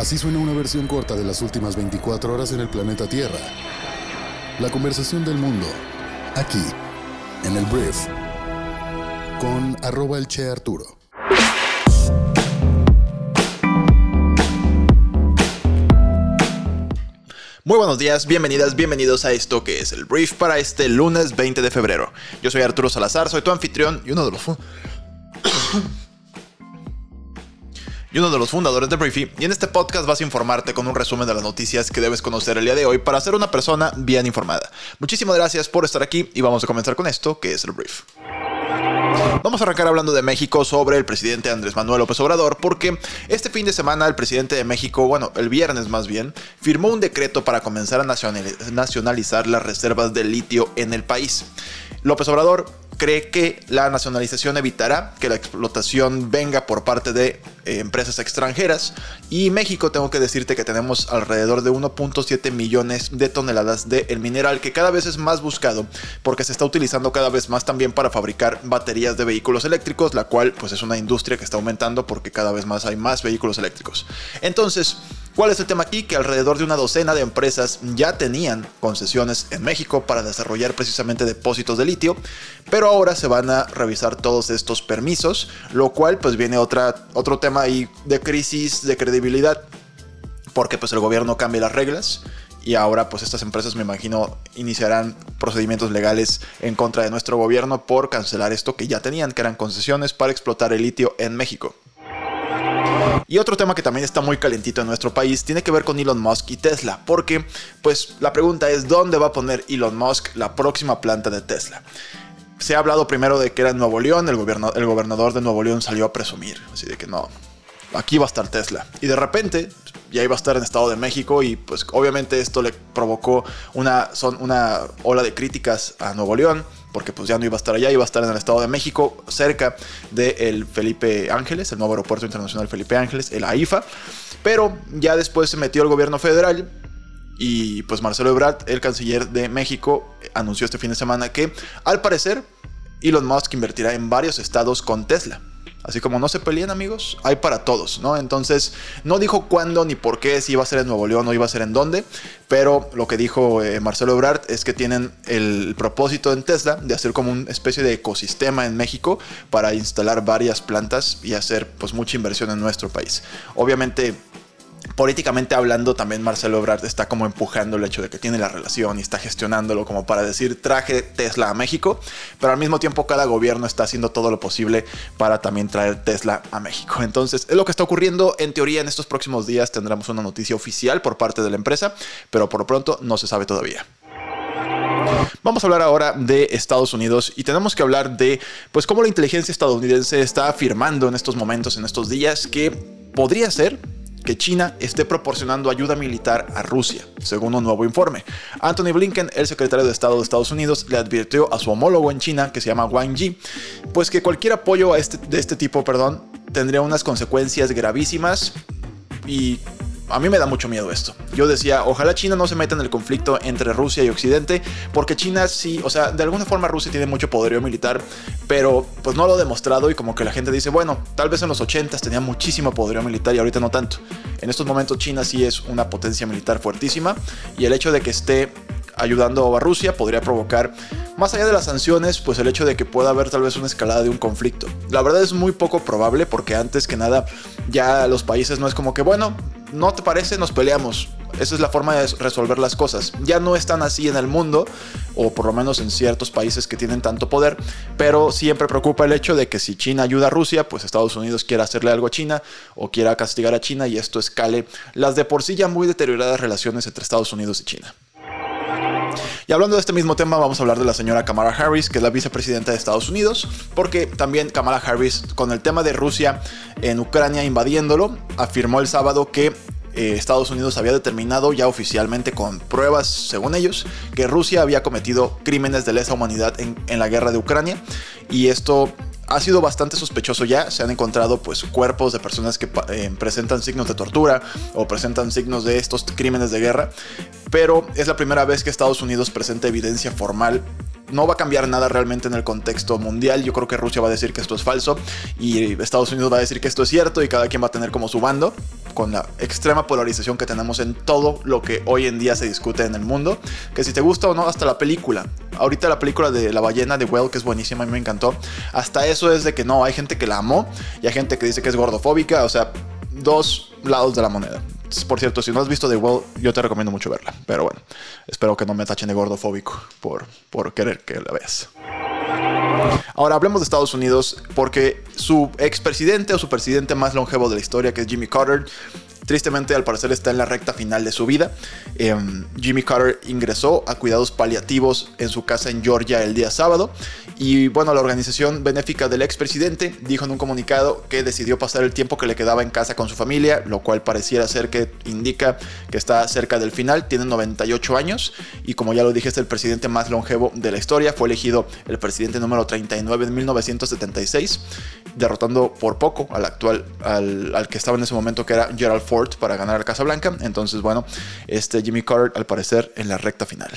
Así suena una versión corta de las últimas 24 horas en el planeta Tierra. La conversación del mundo, aquí, en el Brief, con arroba el Che Arturo. Muy buenos días, bienvenidas, bienvenidos a esto que es el brief para este lunes 20 de febrero. Yo soy Arturo Salazar, soy tu anfitrión y uno de los y uno de los fundadores de Briefy, y en este podcast vas a informarte con un resumen de las noticias que debes conocer el día de hoy para ser una persona bien informada. Muchísimas gracias por estar aquí y vamos a comenzar con esto que es el Brief. Vamos a arrancar hablando de México sobre el presidente Andrés Manuel López Obrador, porque este fin de semana el presidente de México, bueno, el viernes más bien, firmó un decreto para comenzar a nacionalizar las reservas de litio en el país. López Obrador cree que la nacionalización evitará que la explotación venga por parte de eh, empresas extranjeras y México tengo que decirte que tenemos alrededor de 1.7 millones de toneladas de el mineral que cada vez es más buscado porque se está utilizando cada vez más también para fabricar baterías de vehículos eléctricos, la cual pues es una industria que está aumentando porque cada vez más hay más vehículos eléctricos. Entonces, ¿Cuál es el tema aquí? Que alrededor de una docena de empresas ya tenían concesiones en México para desarrollar precisamente depósitos de litio, pero ahora se van a revisar todos estos permisos, lo cual pues viene otra, otro tema ahí de crisis de credibilidad, porque pues el gobierno cambia las reglas y ahora pues estas empresas me imagino iniciarán procedimientos legales en contra de nuestro gobierno por cancelar esto que ya tenían, que eran concesiones para explotar el litio en México. Y otro tema que también está muy calentito en nuestro país tiene que ver con Elon Musk y Tesla, porque pues la pregunta es dónde va a poner Elon Musk la próxima planta de Tesla. Se ha hablado primero de que era en Nuevo León, el, el gobernador de Nuevo León salió a presumir, así de que no, aquí va a estar Tesla. Y de repente ya iba a estar en Estado de México y pues obviamente esto le provocó una, son, una ola de críticas a Nuevo León porque pues ya no iba a estar allá, iba a estar en el Estado de México, cerca del Felipe Ángeles, el nuevo aeropuerto internacional Felipe Ángeles, el AIFA, pero ya después se metió el gobierno federal y pues Marcelo Ebrard, el canciller de México, anunció este fin de semana que al parecer Elon Musk invertirá en varios estados con Tesla. Así como no se peleen amigos, hay para todos, ¿no? Entonces, no dijo cuándo ni por qué, si iba a ser en Nuevo León o iba a ser en dónde, pero lo que dijo eh, Marcelo Ebrard es que tienen el propósito en Tesla de hacer como una especie de ecosistema en México para instalar varias plantas y hacer pues mucha inversión en nuestro país. Obviamente políticamente hablando, también Marcelo Ebrard está como empujando el hecho de que tiene la relación y está gestionándolo como para decir traje Tesla a México, pero al mismo tiempo cada gobierno está haciendo todo lo posible para también traer Tesla a México. Entonces, es lo que está ocurriendo. En teoría, en estos próximos días tendremos una noticia oficial por parte de la empresa, pero por lo pronto no se sabe todavía. Vamos a hablar ahora de Estados Unidos y tenemos que hablar de pues cómo la inteligencia estadounidense está afirmando en estos momentos, en estos días, que podría ser China esté proporcionando ayuda militar a Rusia, según un nuevo informe. Anthony Blinken, el secretario de Estado de Estados Unidos, le advirtió a su homólogo en China, que se llama Wang Yi, pues que cualquier apoyo este, de este tipo, perdón, tendría unas consecuencias gravísimas y a mí me da mucho miedo esto. Yo decía, ojalá China no se meta en el conflicto entre Rusia y Occidente, porque China sí, o sea, de alguna forma Rusia tiene mucho poderío militar, pero pues no lo ha demostrado y como que la gente dice, bueno, tal vez en los 80 tenía muchísimo poderío militar y ahorita no tanto. En estos momentos China sí es una potencia militar fuertísima y el hecho de que esté ayudando a Rusia podría provocar, más allá de las sanciones, pues el hecho de que pueda haber tal vez una escalada de un conflicto. La verdad es muy poco probable porque antes que nada ya los países no es como que, bueno, no te parece, nos peleamos. Esa es la forma de resolver las cosas. Ya no están así en el mundo, o por lo menos en ciertos países que tienen tanto poder, pero siempre preocupa el hecho de que si China ayuda a Rusia, pues Estados Unidos quiera hacerle algo a China o quiera castigar a China y esto escale las de por sí ya muy deterioradas relaciones entre Estados Unidos y China. Y hablando de este mismo tema, vamos a hablar de la señora Kamala Harris, que es la vicepresidenta de Estados Unidos, porque también Kamala Harris, con el tema de Rusia en Ucrania invadiéndolo, afirmó el sábado que eh, Estados Unidos había determinado ya oficialmente con pruebas, según ellos, que Rusia había cometido crímenes de lesa humanidad en, la guerra de Ucrania. Y esto ha sido bastante sospechoso ya. Se han encontrado pues cuerpos de personas que eh, presentan signos de tortura o presentan signos de estos crímenes de guerra. Pero es la primera vez que Estados Unidos presenta evidencia formal no va a cambiar nada realmente en el contexto mundial. Yo creo que Rusia va a decir que esto es falso y Estados Unidos va a decir que esto es cierto y cada quien va a tener como su bando con la extrema polarización que tenemos en todo lo que hoy en día se discute en el mundo. Que si te gusta o no, hasta la película. Ahorita la película de La ballena de Well, que es buenísima, a me encantó. Hasta eso es de que no, hay gente que la amó y hay gente que dice que es gordofóbica. O sea, dos lados de la moneda. Por cierto, si no has visto The Well, yo te recomiendo mucho verla. Pero bueno, espero que no me tachen de gordofóbico por, por querer que la veas. Ahora hablemos de Estados Unidos porque su expresidente o su presidente más longevo de la historia, que es Jimmy Carter, Tristemente, al parecer está en la recta final de su vida. Em, Jimmy Carter ingresó a cuidados paliativos en su casa en Georgia el día sábado. Y bueno, la organización benéfica del expresidente dijo en un comunicado que decidió pasar el tiempo que le quedaba en casa con su familia, lo cual pareciera ser que indica que está cerca del final. Tiene 98 años y como ya lo dije, es el presidente más longevo de la historia. Fue elegido el presidente número 39 en 1976, derrotando por poco al actual, al, al que estaba en ese momento, que era Gerald Ford para ganar la Casa Blanca. Entonces, bueno, este Jimmy Carter al parecer en la recta final.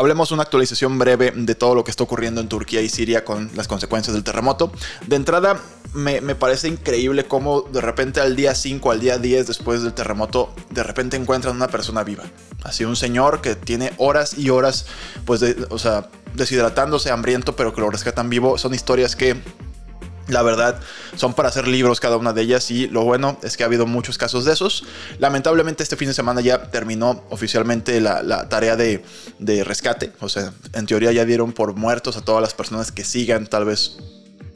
Hablemos una actualización breve de todo lo que está ocurriendo en Turquía y Siria con las consecuencias del terremoto. De entrada, me, parece increíble cómo de repente al día 5, al día 10 después del terremoto, de repente encuentran una persona viva. Así un señor que tiene horas y horas, pues, o sea, deshidratándose, hambriento, pero que lo rescatan vivo. Son historias que la verdad, son para hacer libros cada una de ellas y lo bueno es que ha habido muchos casos de esos. Lamentablemente este fin de semana ya terminó oficialmente la, tarea de, rescate. O sea, en teoría ya dieron por muertos a todas las personas que sigan tal vez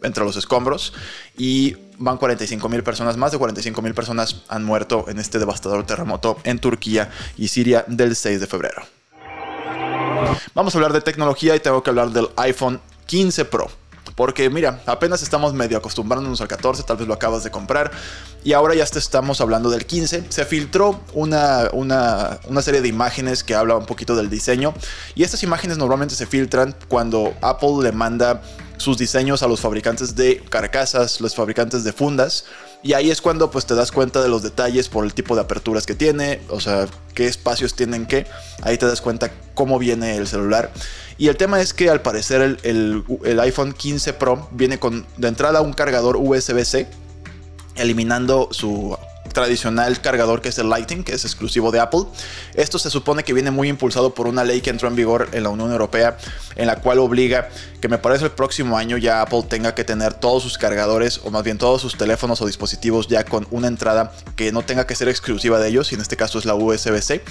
entre los escombros y van 45 mil personas, más de 45 mil personas han muerto en este devastador terremoto en Turquía y Siria del 6 de febrero. Vamos a hablar de tecnología y tengo que hablar del iPhone 15 Pro. Porque mira, apenas estamos medio acostumbrándonos al 14, tal vez lo acabas de comprar. Y ahora ya estamos hablando del 15. Se filtró una, una, una serie de imágenes que habla un poquito del diseño. Y estas imágenes normalmente se filtran cuando Apple le manda sus diseños a los fabricantes de carcasas, los fabricantes de fundas. Y ahí es cuando pues te das cuenta de los detalles por el tipo de aperturas que tiene, o sea, qué espacios tienen qué. Ahí te das cuenta cómo viene el celular. Y el tema es que al parecer el, el iPhone 15 Pro viene con de entrada un cargador USB-C, eliminando su tradicional cargador que es el Lightning, que es exclusivo de Apple. Esto se supone que viene muy impulsado por una ley que entró en vigor en la Unión Europea, en la cual obliga que me parece el próximo año ya Apple tenga que tener todos sus cargadores, o más bien todos sus teléfonos o dispositivos ya con una entrada que no tenga que ser exclusiva de ellos, y en este caso es la USB-C.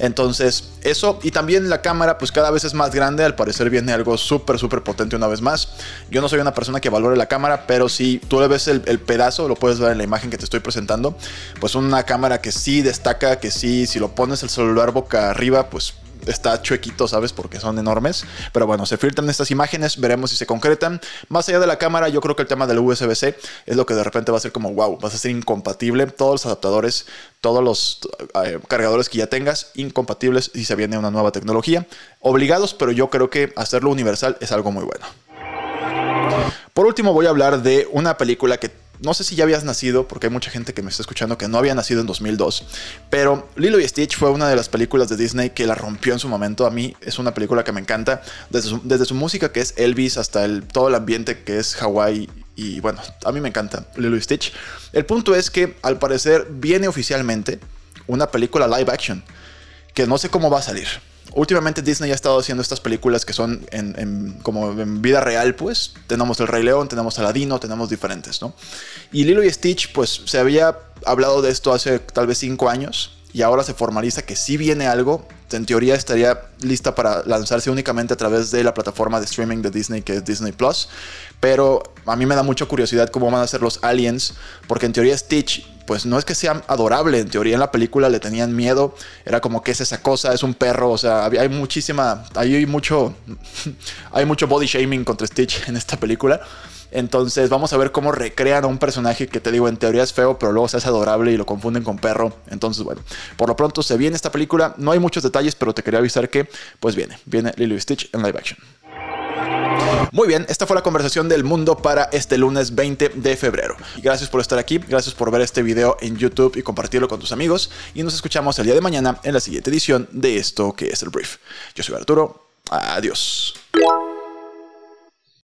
Entonces, eso, y también la cámara, pues cada vez es más grande, al parecer viene algo súper, súper potente una vez más. Yo no soy una persona que valore la cámara, pero si tú le ves el, el pedazo, lo puedes ver en la imagen que te estoy presentando, pues una cámara que sí destaca, que sí, si lo pones el celular boca arriba, pues está chuequito, ¿sabes? Porque son enormes. Pero bueno, se filtran estas imágenes, veremos si se concretan. Más allá de la cámara, yo creo que el tema del USB-C es lo que de repente va a ser como, wow, vas a ser incompatible. Todos los adaptadores, todos los eh, cargadores que ya tengas, incompatibles y se viene una nueva tecnología. Obligados, pero yo creo que hacerlo universal es algo muy bueno. Por último, voy a hablar de una película que no sé si ya habías nacido, porque hay mucha gente que me está escuchando que no había nacido en 2002, pero Lilo y Stitch fue una de las películas de Disney que la rompió en su momento. A mí es una película que me encanta, desde su, música que es Elvis hasta el, todo el ambiente que es Hawaii y bueno, a mí me encanta Lilo y Stitch. El punto es que al parecer viene oficialmente una película live action, que no sé cómo va a salir últimamente Disney ha estado haciendo estas películas que son en, como en vida real, pues. Tenemos El Rey León, tenemos Aladino, tenemos diferentes, ¿no? Y Lilo y Stitch, pues se había hablado de esto hace tal vez cinco años y ahora se formaliza que si viene algo, en teoría estaría lista para lanzarse únicamente a través de la plataforma de streaming de Disney que es Disney Plus. Pero a mí me da mucha curiosidad cómo van a ser los aliens, porque en teoría Stitch pues no es que sea adorable, en teoría en la película le tenían miedo, era como que es esa cosa, es un perro, o sea, hay muchísima, hay mucho, hay mucho body shaming contra Stitch en esta película. Entonces vamos a ver cómo recrean a un personaje que te digo en teoría es feo, pero luego se hace adorable y lo confunden con perro. Entonces bueno, por lo pronto se viene esta película, no hay muchos detalles, pero te quería avisar que pues viene, viene Lilo Stitch en live action. Muy bien, esta fue la conversación del mundo para este lunes 20 de febrero. Gracias por estar aquí, gracias por ver este video en YouTube y compartirlo con tus amigos. Y nos escuchamos el día de mañana en la siguiente edición de esto que es el Brief. Yo soy Arturo, Adiós.